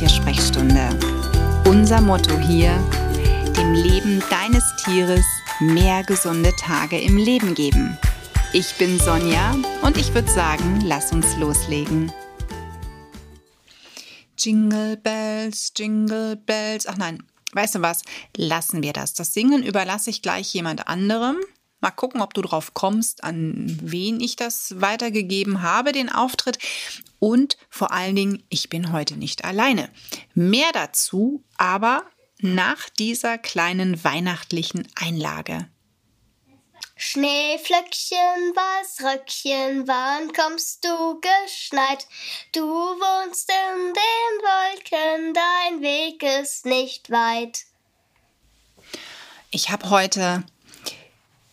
Haustiersprechstunde. Unser Motto hier, dem Leben deines Tieres mehr gesunde Tage im Leben geben. Ich bin Sonja und ich würde sagen, lass uns loslegen. Jingle Bells, Jingle Bells. Ach nein, weißt du was? Lassen wir das. Das Singen überlasse ich gleich jemand anderem. Mal gucken, ob du drauf kommst, an wen ich das weitergegeben habe, den Auftritt. Und vor allen Dingen, ich bin heute nicht alleine. Mehr dazu aber nach dieser kleinen weihnachtlichen Einlage. Schneeflöckchen, weiß Röckchen, wann kommst du geschneit? Du wohnst in den Wolken, dein Weg ist nicht weit. Ich habe heute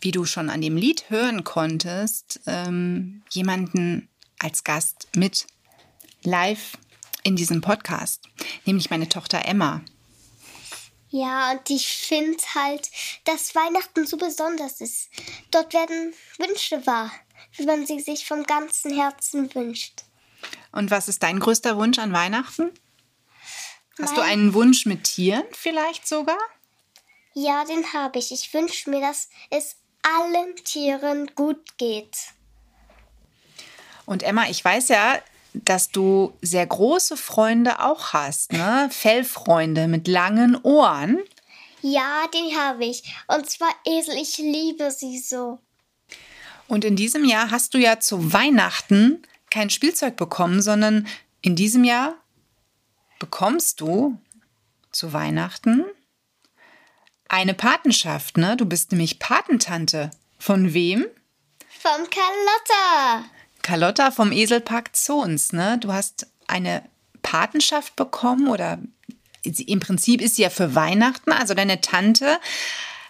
wie du schon an dem Lied hören konntest, ähm, jemanden als Gast mit live in diesem Podcast, nämlich meine Tochter Emma. Ja, und ich finde halt, dass Weihnachten so besonders ist. Dort werden Wünsche wahr, wie man sie sich vom ganzen Herzen wünscht. Und was ist dein größter Wunsch an Weihnachten? Hast mein du einen Wunsch mit Tieren vielleicht sogar? Ja, den habe ich. Ich wünsche mir, dass es allen Tieren gut geht. Und Emma, ich weiß ja, dass du sehr große Freunde auch hast, ne? Fellfreunde mit langen Ohren. Ja, die habe ich. Und zwar Esel, ich liebe sie so. Und in diesem Jahr hast du ja zu Weihnachten kein Spielzeug bekommen, sondern in diesem Jahr bekommst du zu Weihnachten eine Patenschaft, ne? Du bist nämlich Patentante. Von wem? Vom Carlotta. Carlotta vom Eselpark Zons, ne? Du hast eine Patenschaft bekommen oder im Prinzip ist sie ja für Weihnachten. Also deine Tante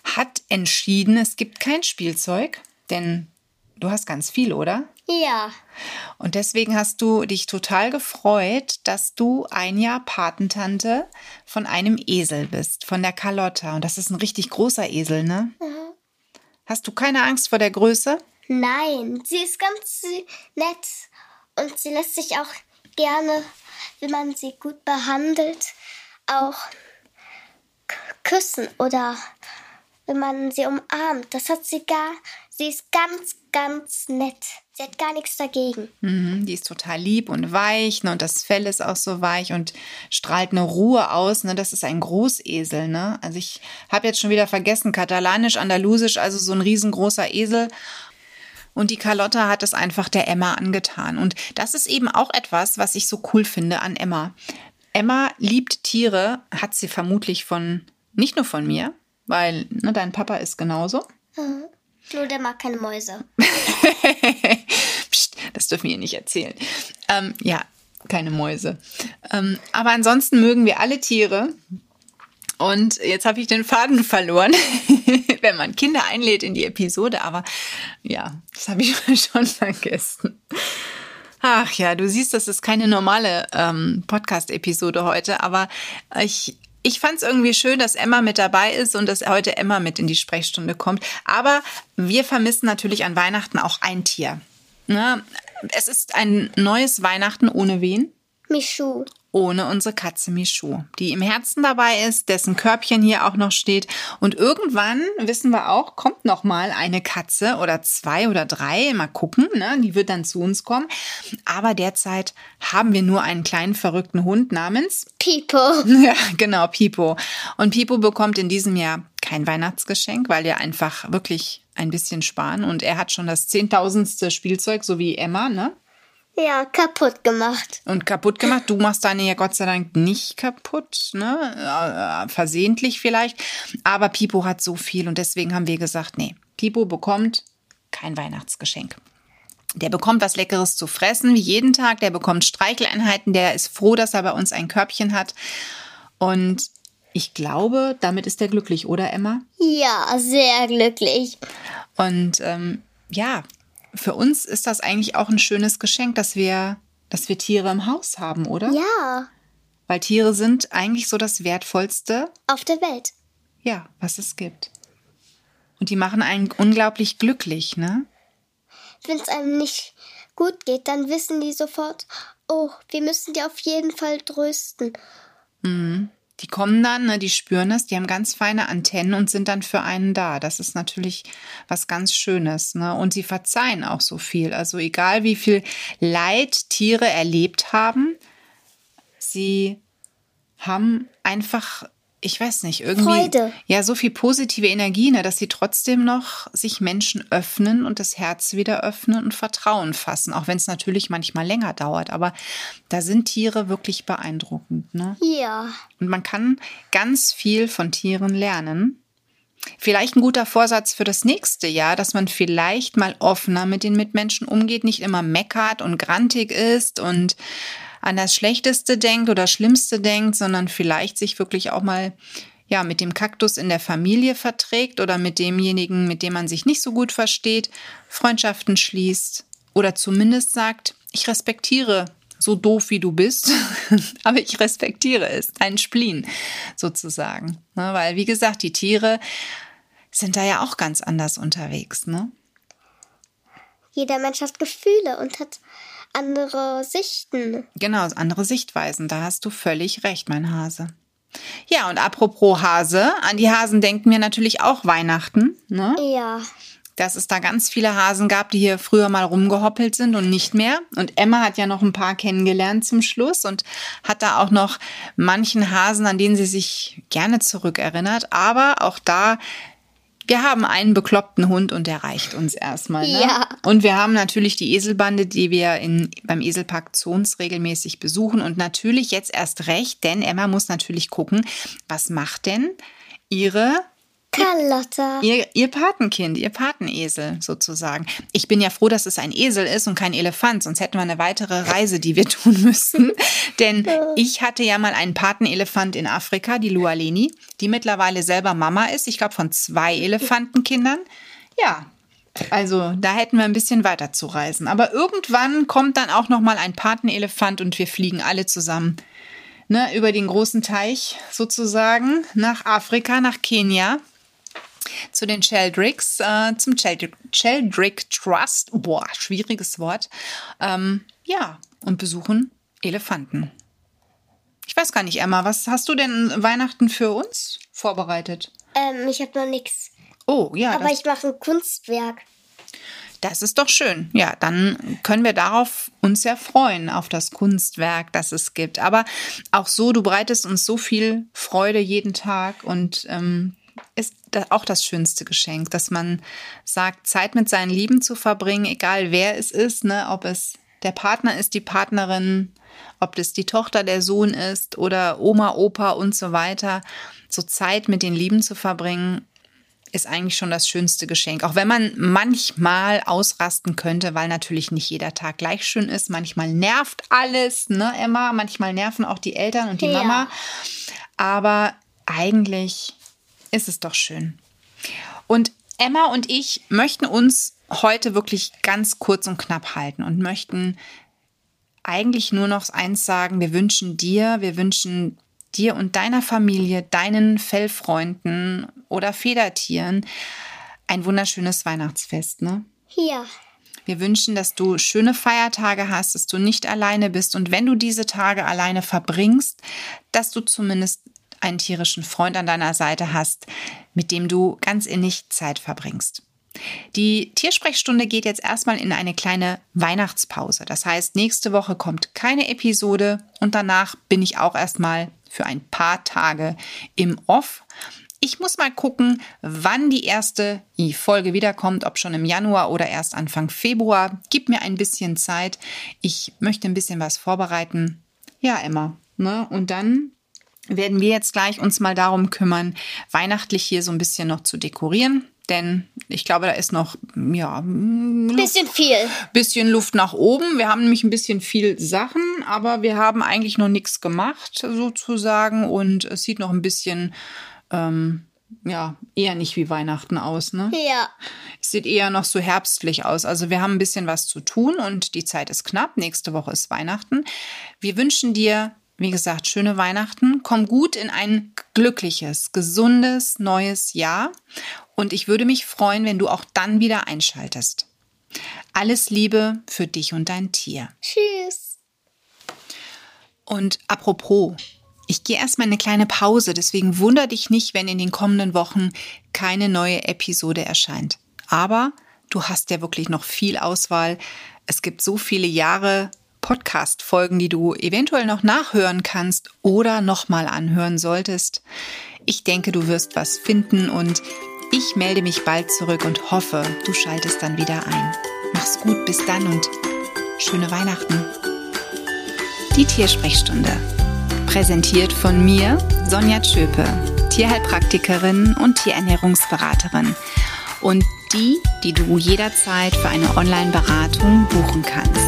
hat entschieden, es gibt kein Spielzeug, denn du hast ganz viel, oder? Ja. Und deswegen hast du dich total gefreut, dass du ein Jahr Patentante von einem Esel bist, von der Carlotta. Und das ist ein richtig großer Esel, ne? Mhm. Hast du keine Angst vor der Größe? Nein, sie ist ganz nett und sie lässt sich auch gerne, wenn man sie gut behandelt, auch küssen oder wenn man sie umarmt. Das hat sie gar. Sie ist ganz, ganz nett. Sie hat gar nichts dagegen. Mhm, die ist total lieb und weich ne? und das Fell ist auch so weich und strahlt eine Ruhe aus. Ne? Das ist ein Großesel. Ne? Also ich habe jetzt schon wieder vergessen, katalanisch, andalusisch, also so ein riesengroßer Esel. Und die Carlotta hat es einfach der Emma angetan. Und das ist eben auch etwas, was ich so cool finde an Emma. Emma liebt Tiere, hat sie vermutlich von, nicht nur von mir, weil ne, dein Papa ist genauso. Mhm. Nur der mag keine Mäuse. Psst, das dürfen wir nicht erzählen. Ähm, ja, keine Mäuse. Ähm, aber ansonsten mögen wir alle Tiere. Und jetzt habe ich den Faden verloren, wenn man Kinder einlädt in die Episode. Aber ja, das habe ich schon vergessen. Ach ja, du siehst, das ist keine normale ähm, Podcast-Episode heute, aber ich ich fand es irgendwie schön, dass Emma mit dabei ist und dass heute Emma mit in die Sprechstunde kommt. Aber wir vermissen natürlich an Weihnachten auch ein Tier. Ne? Es ist ein neues Weihnachten ohne wen? Michu ohne unsere Katze Michu, die im Herzen dabei ist, dessen Körbchen hier auch noch steht. Und irgendwann, wissen wir auch, kommt noch mal eine Katze oder zwei oder drei, mal gucken, ne? die wird dann zu uns kommen. Aber derzeit haben wir nur einen kleinen verrückten Hund namens Pipo. Ja, genau, Pipo. Und Pipo bekommt in diesem Jahr kein Weihnachtsgeschenk, weil er einfach wirklich ein bisschen sparen und er hat schon das zehntausendste Spielzeug, so wie Emma, ne? Ja, kaputt gemacht. Und kaputt gemacht? Du machst deine ja Gott sei Dank nicht kaputt, ne? Äh, versehentlich vielleicht. Aber Pipo hat so viel und deswegen haben wir gesagt, nee, Pipo bekommt kein Weihnachtsgeschenk. Der bekommt was Leckeres zu fressen, wie jeden Tag. Der bekommt Streicheleinheiten. Der ist froh, dass er bei uns ein Körbchen hat. Und ich glaube, damit ist er glücklich, oder Emma? Ja, sehr glücklich. Und ähm, ja, für uns ist das eigentlich auch ein schönes Geschenk, dass wir, dass wir Tiere im Haus haben, oder? Ja. Weil Tiere sind eigentlich so das Wertvollste auf der Welt. Ja, was es gibt. Und die machen einen unglaublich glücklich, ne? Wenn es einem nicht gut geht, dann wissen die sofort, oh, wir müssen die auf jeden Fall trösten. Die kommen dann, ne, die spüren es, die haben ganz feine Antennen und sind dann für einen da. Das ist natürlich was ganz Schönes. Ne? Und sie verzeihen auch so viel. Also egal wie viel Leid Tiere erlebt haben, sie haben einfach ich weiß nicht, irgendwie Freude. ja so viel positive Energie, ne, dass sie trotzdem noch sich Menschen öffnen und das Herz wieder öffnen und Vertrauen fassen, auch wenn es natürlich manchmal länger dauert. Aber da sind Tiere wirklich beeindruckend. Ne? Ja. Und man kann ganz viel von Tieren lernen. Vielleicht ein guter Vorsatz für das nächste Jahr, dass man vielleicht mal offener mit den Mitmenschen umgeht, nicht immer meckert und grantig ist und an das Schlechteste denkt oder Schlimmste denkt, sondern vielleicht sich wirklich auch mal ja, mit dem Kaktus in der Familie verträgt oder mit demjenigen, mit dem man sich nicht so gut versteht, Freundschaften schließt oder zumindest sagt, ich respektiere so doof wie du bist, aber ich respektiere es, ein Spleen sozusagen. Ne, weil, wie gesagt, die Tiere sind da ja auch ganz anders unterwegs. Ne? Jeder Mensch hat Gefühle und hat andere Sichten. Genau, andere Sichtweisen. Da hast du völlig recht, mein Hase. Ja, und apropos Hase, an die Hasen denken wir natürlich auch Weihnachten. Ne? Ja. Dass es da ganz viele Hasen gab, die hier früher mal rumgehoppelt sind und nicht mehr. Und Emma hat ja noch ein paar kennengelernt zum Schluss und hat da auch noch manchen Hasen, an denen sie sich gerne zurückerinnert. Aber auch da wir haben einen bekloppten Hund und der reicht uns erstmal. Ne? Ja. Und wir haben natürlich die Eselbande, die wir in, beim Eselpark Zons regelmäßig besuchen. Und natürlich jetzt erst recht, denn Emma muss natürlich gucken, was macht denn ihre Carlotta. Ihr, ihr Patenkind, ihr Patenesel sozusagen. Ich bin ja froh, dass es ein Esel ist und kein Elefant, sonst hätten wir eine weitere Reise, die wir tun müssten. Denn ich hatte ja mal einen Patenelefant in Afrika, die Lualeni, die mittlerweile selber Mama ist. Ich glaube von zwei Elefantenkindern. Ja, also da hätten wir ein bisschen weiter zu reisen. Aber irgendwann kommt dann auch noch mal ein Patenelefant und wir fliegen alle zusammen ne, über den großen Teich sozusagen nach Afrika, nach Kenia zu den Sheldricks, äh, zum Sheldrick, Sheldrick Trust, boah, schwieriges Wort, ähm, ja, und besuchen Elefanten. Ich weiß gar nicht, Emma, was hast du denn Weihnachten für uns vorbereitet? Ähm, ich habe noch nichts. Oh, ja, Aber ich mache ein Kunstwerk. das ist doch schön. Ja, dann können wir darauf uns ja freuen, auf das Kunstwerk, das es gibt. Aber auch so, du bereitest uns so viel Freude jeden Tag und ähm, ist auch das schönste Geschenk, dass man sagt, Zeit mit seinen Lieben zu verbringen, egal wer es ist, ne, ob es der Partner ist, die Partnerin, ob das die Tochter, der Sohn ist oder Oma, Opa und so weiter. So Zeit mit den Lieben zu verbringen, ist eigentlich schon das schönste Geschenk. Auch wenn man manchmal ausrasten könnte, weil natürlich nicht jeder Tag gleich schön ist. Manchmal nervt alles, ne, Emma? Manchmal nerven auch die Eltern und die Ja. Mama. Aber eigentlich ist es doch schön. Und Emma und ich möchten uns heute wirklich ganz kurz und knapp halten und möchten eigentlich nur noch eins sagen. Wir wünschen dir, wir wünschen dir und deiner Familie, deinen Fellfreunden oder Federtieren ein wunderschönes Weihnachtsfest, ne? Ja. Wir wünschen, dass du schöne Feiertage hast, dass du nicht alleine bist und wenn du diese Tage alleine verbringst, dass du zumindest einen tierischen Freund an deiner Seite hast, mit dem du ganz innig Zeit verbringst. Die Tiersprechstunde geht jetzt erstmal in eine kleine Weihnachtspause. Das heißt, nächste Woche kommt keine Episode und danach bin ich auch erstmal für ein paar Tage im Off. Ich muss mal gucken, wann die erste Folge wiederkommt, ob schon im Januar oder erst Anfang Februar. Gib mir ein bisschen Zeit. Ich möchte ein bisschen was vorbereiten. Ja, Emma. Ne? Und dann werden wir jetzt gleich uns mal darum kümmern, weihnachtlich hier so ein bisschen noch zu dekorieren. Denn ich glaube, da ist noch, ja, Luft, Bisschen viel. bisschen Luft nach oben. Wir haben nämlich ein bisschen viel Sachen, aber wir haben eigentlich noch nichts gemacht, sozusagen. Und es sieht noch ein bisschen, ähm, ja, eher nicht wie Weihnachten aus, ne? Ja. Es sieht eher noch so herbstlich aus. Also wir haben ein bisschen was zu tun und die Zeit ist knapp. Nächste Woche ist Weihnachten. Wir wünschen dir, wie gesagt, schöne Weihnachten. Komm gut in ein glückliches, gesundes, neues Jahr. Und ich würde mich freuen, wenn du auch dann wieder einschaltest. Alles Liebe für dich und dein Tier. Tschüss. Und apropos, Ich gehe erstmal eine kleine Pause, deswegen wunder dich nicht, wenn in den kommenden Wochen keine neue Episode erscheint. Aber du hast ja wirklich noch viel Auswahl. Es gibt so viele Jahre Podcast-Folgen, die du eventuell noch nachhören kannst oder nochmal anhören solltest. Ich denke, du wirst was finden und ich melde mich bald zurück und hoffe, du schaltest dann wieder ein. Mach's gut, bis dann und schöne Weihnachten. Die Tiersprechstunde. Präsentiert von mir, Sonja Tschöpe, Tierheilpraktikerin und Tierernährungsberaterin. Und die, die du jederzeit für eine Online-Beratung buchen kannst.